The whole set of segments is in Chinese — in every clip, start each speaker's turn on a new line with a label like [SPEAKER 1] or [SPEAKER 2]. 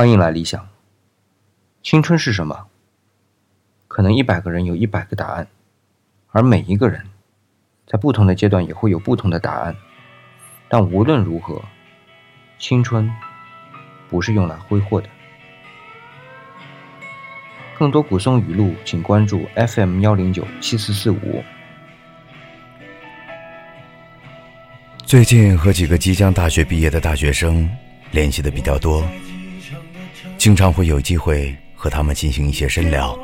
[SPEAKER 1] 欢迎来理想。青春是什么？可能一百个人有一百个答案，而每一个人在不同的阶段也会有不同的答案。但无论如何，青春不是用来挥霍的。更多古松语录，请关注 FM 幺零九七四四五。
[SPEAKER 2] 最近和几个即将大学毕业的大学生联系的比较多，经常会有机会和他们进行一些深聊。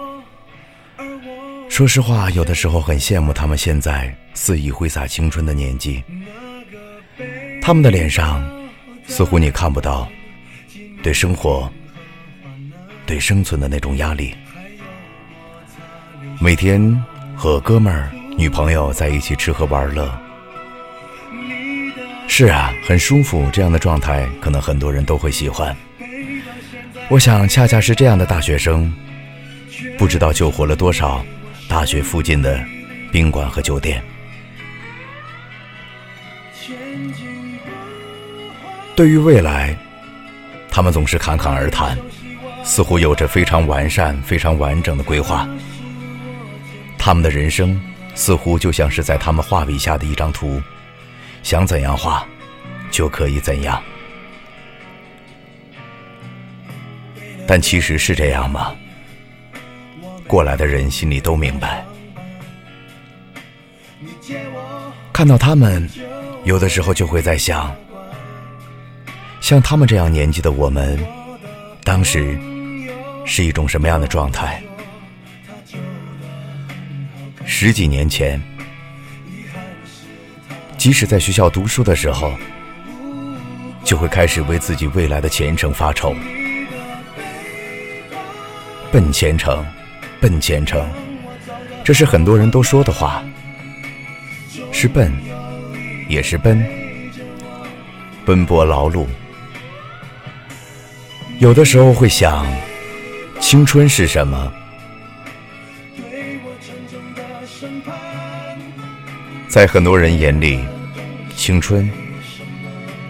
[SPEAKER 2] 说实话，有的时候很羡慕他们现在肆意挥洒青春的年纪。他们的脸上，似乎你看不到对生活、对生存的那种压力。每天和哥们儿、女朋友在一起吃喝玩乐。是啊，很舒服，这样的状态可能很多人都会喜欢。我想，恰恰是这样的大学生，不知道救活了多少大学附近的宾馆和酒店。对于未来，他们总是侃侃而谈，似乎有着非常完善、非常完整的规划。他们的人生似乎就像是在他们画笔下的一张图。想怎样画，就可以怎样。但其实是这样吗？过来的人心里都明白。看到他们，有的时候就会在想，像他们这样年纪的我们，当时是一种什么样的状态？十几年前。即使在学校读书的时候，就会开始为自己未来的前程发愁。奔前程，奔前程，这是很多人都说的话。是奔，也是奔，奔波劳碌。有的时候会想，青春是什么？在很多人眼里。青春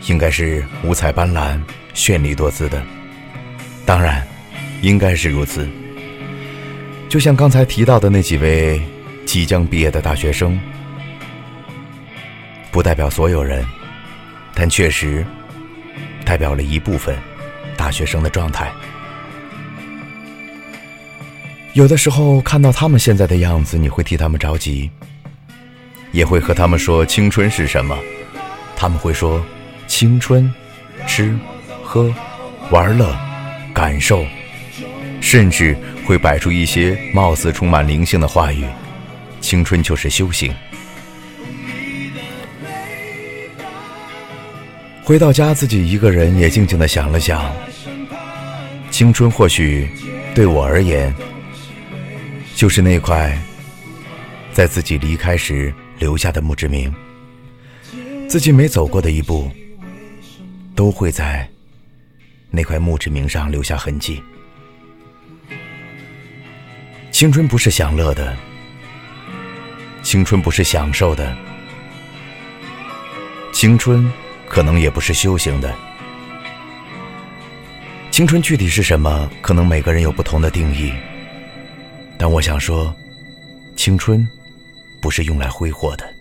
[SPEAKER 2] 应该是五彩斑斓、绚丽多姿的，当然，应该是如此。就像刚才提到的那几位即将毕业的大学生，不代表所有人，但确实代表了一部分大学生的状态。有的时候看到他们现在的样子，你会替他们着急，也会和他们说青春是什么。他们会说：“青春，吃，喝，玩乐，感受，甚至会摆出一些貌似充满灵性的话语。青春就是修行。”回到家，自己一个人也静静的想了想。青春或许对我而言，就是那块在自己离开时留下的墓志铭。自己每走过的一步，都会在那块墓志铭上留下痕迹。青春不是享乐的，青春不是享受的，青春可能也不是修行的。青春具体是什么？可能每个人有不同的定义。但我想说，青春不是用来挥霍的。